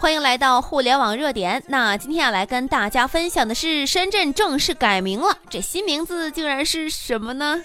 欢迎来到互联网热点。那今天要来跟大家分享的是，深圳正式改名了，这新名字竟然是什么呢？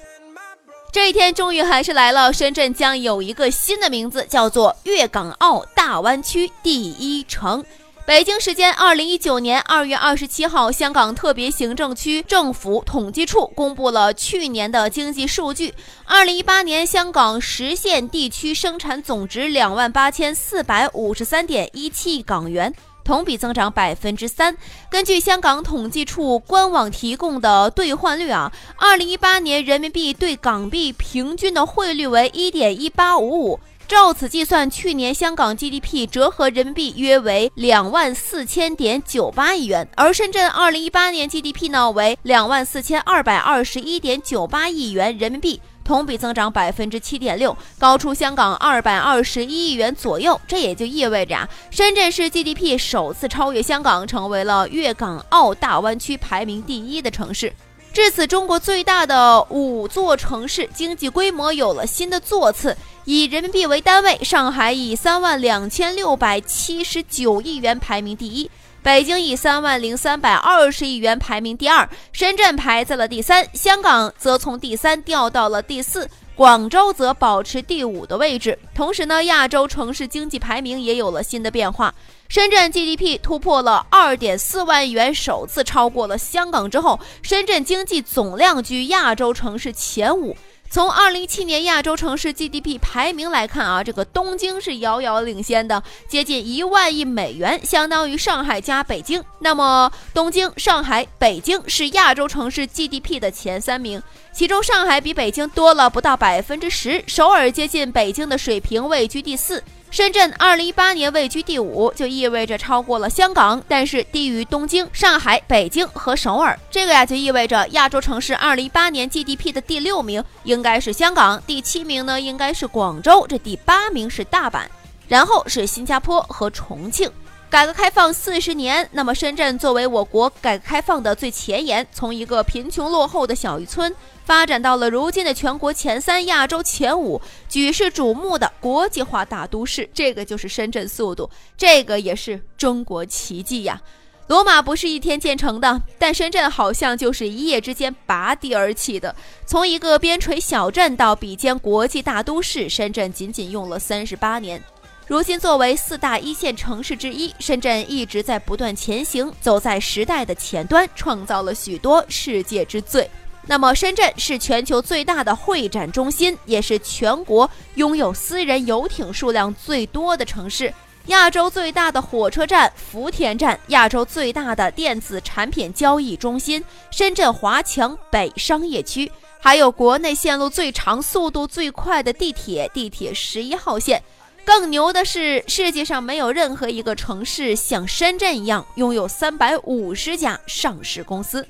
这一天终于还是来了，深圳将有一个新的名字，叫做粤港澳大湾区第一城。北京时间二零一九年二月二十七号，香港特别行政区政府统计处公布了去年的经济数据。二零一八年，香港实现地区生产总值两万八千四百五十三点一七亿港元，同比增长百分之三。根据香港统计处官网提供的兑换率啊，二零一八年人民币对港币平均的汇率为一点一八五五。照此计算，去年香港 GDP 折合人民币约为两万四千点九八亿元，而深圳二零一八年 GDP 呢为两万四千二百二十一点九八亿元人民币，同比增长百分之七点六，高出香港二百二十一亿元左右。这也就意味着啊，深圳市 GDP 首次超越香港，成为了粤港澳大湾区排名第一的城市。至此，中国最大的五座城市经济规模有了新的座次。以人民币为单位，上海以三万两千六百七十九亿元排名第一，北京以三万零三百二十亿元排名第二，深圳排在了第三，香港则从第三掉到了第四，广州则保持第五的位置。同时呢，亚洲城市经济排名也有了新的变化，深圳 GDP 突破了二点四万亿元，首次超过了香港之后，深圳经济总量居亚洲城市前五。从二零一七年亚洲城市 GDP 排名来看啊，这个东京是遥遥领先的，接近一万亿美元，相当于上海加北京。那么，东京、上海、北京是亚洲城市 GDP 的前三名，其中上海比北京多了不到百分之十，首尔接近北京的水平，位居第四。深圳二零一八年位居第五，就意味着超过了香港，但是低于东京、上海、北京和首尔。这个呀，就意味着亚洲城市二零一八年 GDP 的第六名应该是香港，第七名呢应该是广州，这第八名是大阪，然后是新加坡和重庆。改革开放四十年，那么深圳作为我国改革开放的最前沿，从一个贫穷落后的小渔村，发展到了如今的全国前三、亚洲前五、举世瞩目的国际化大都市，这个就是深圳速度，这个也是中国奇迹呀！罗马不是一天建成的，但深圳好像就是一夜之间拔地而起的，从一个边陲小镇到比肩国际大都市，深圳仅仅用了三十八年。如今，作为四大一线城市之一，深圳一直在不断前行，走在时代的前端，创造了许多世界之最。那么，深圳是全球最大的会展中心，也是全国拥有私人游艇数量最多的城市，亚洲最大的火车站福田站，亚洲最大的电子产品交易中心深圳华强北商业区，还有国内线路最长、速度最快的地铁——地铁十一号线。更牛的是，世界上没有任何一个城市像深圳一样拥有三百五十家上市公司。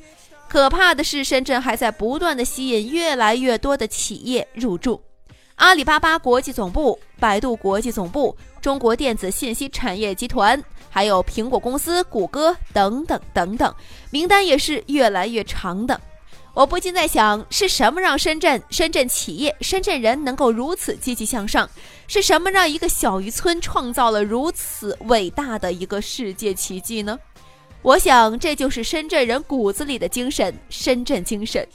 可怕的是，深圳还在不断的吸引越来越多的企业入驻。阿里巴巴国际总部、百度国际总部、中国电子信息产业集团，还有苹果公司、谷歌等等等等，名单也是越来越长的。我不禁在想，是什么让深圳、深圳企业、深圳人能够如此积极向上？是什么让一个小渔村创造了如此伟大的一个世界奇迹呢？我想，这就是深圳人骨子里的精神——深圳精神。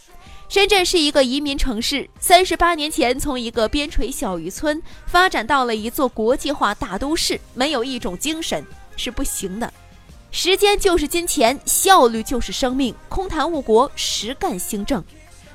深圳是一个移民城市，三十八年前从一个边陲小渔村发展到了一座国际化大都市，没有一种精神是不行的。时间就是金钱，效率就是生命。空谈误国，实干兴政。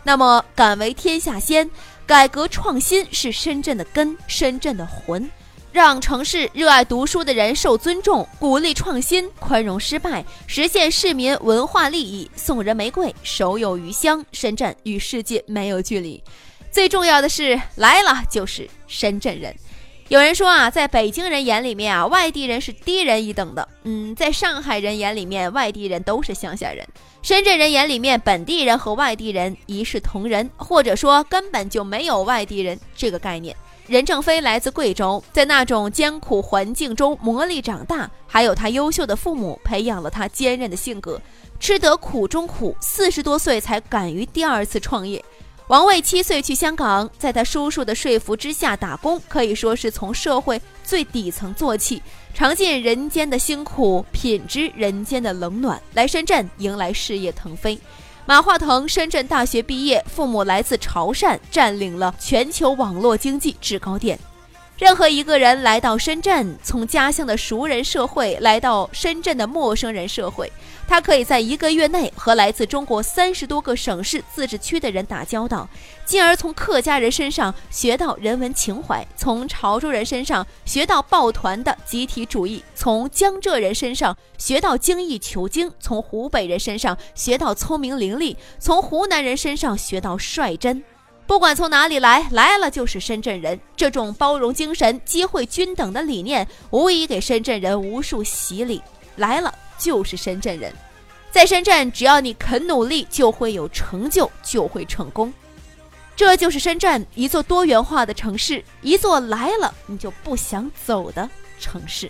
那么，敢为天下先，改革创新是深圳的根，深圳的魂。让城市热爱读书的人受尊重，鼓励创新，宽容失败，实现市民文化利益。送人玫瑰，手有余香。深圳与世界没有距离。最重要的是，来了就是深圳人。有人说啊，在北京人眼里面啊，外地人是低人一等的。嗯，在上海人眼里面，外地人都是乡下人；深圳人眼里面，本地人和外地人一视同仁，或者说根本就没有外地人这个概念。任正非来自贵州，在那种艰苦环境中磨砺长大，还有他优秀的父母培养了他坚韧的性格，吃得苦中苦，四十多岁才敢于第二次创业。王卫七岁去香港，在他叔叔的说服之下打工，可以说是从社会最底层做起，尝尽人间的辛苦，品知人间的冷暖，来深圳迎来事业腾飞。马化腾深圳大学毕业，父母来自潮汕，占领了全球网络经济制高点。任何一个人来到深圳，从家乡的熟人社会来到深圳的陌生人社会，他可以在一个月内和来自中国三十多个省市自治区的人打交道，进而从客家人身上学到人文情怀，从潮州人身上学到抱团的集体主义，从江浙人身上学到精益求精，从湖北人身上学到聪明伶俐，从湖南人身上学到率真。不管从哪里来，来了就是深圳人。这种包容精神、机会均等的理念，无疑给深圳人无数洗礼。来了就是深圳人，在深圳，只要你肯努力，就会有成就，就会成功。这就是深圳，一座多元化的城市，一座来了你就不想走的城市。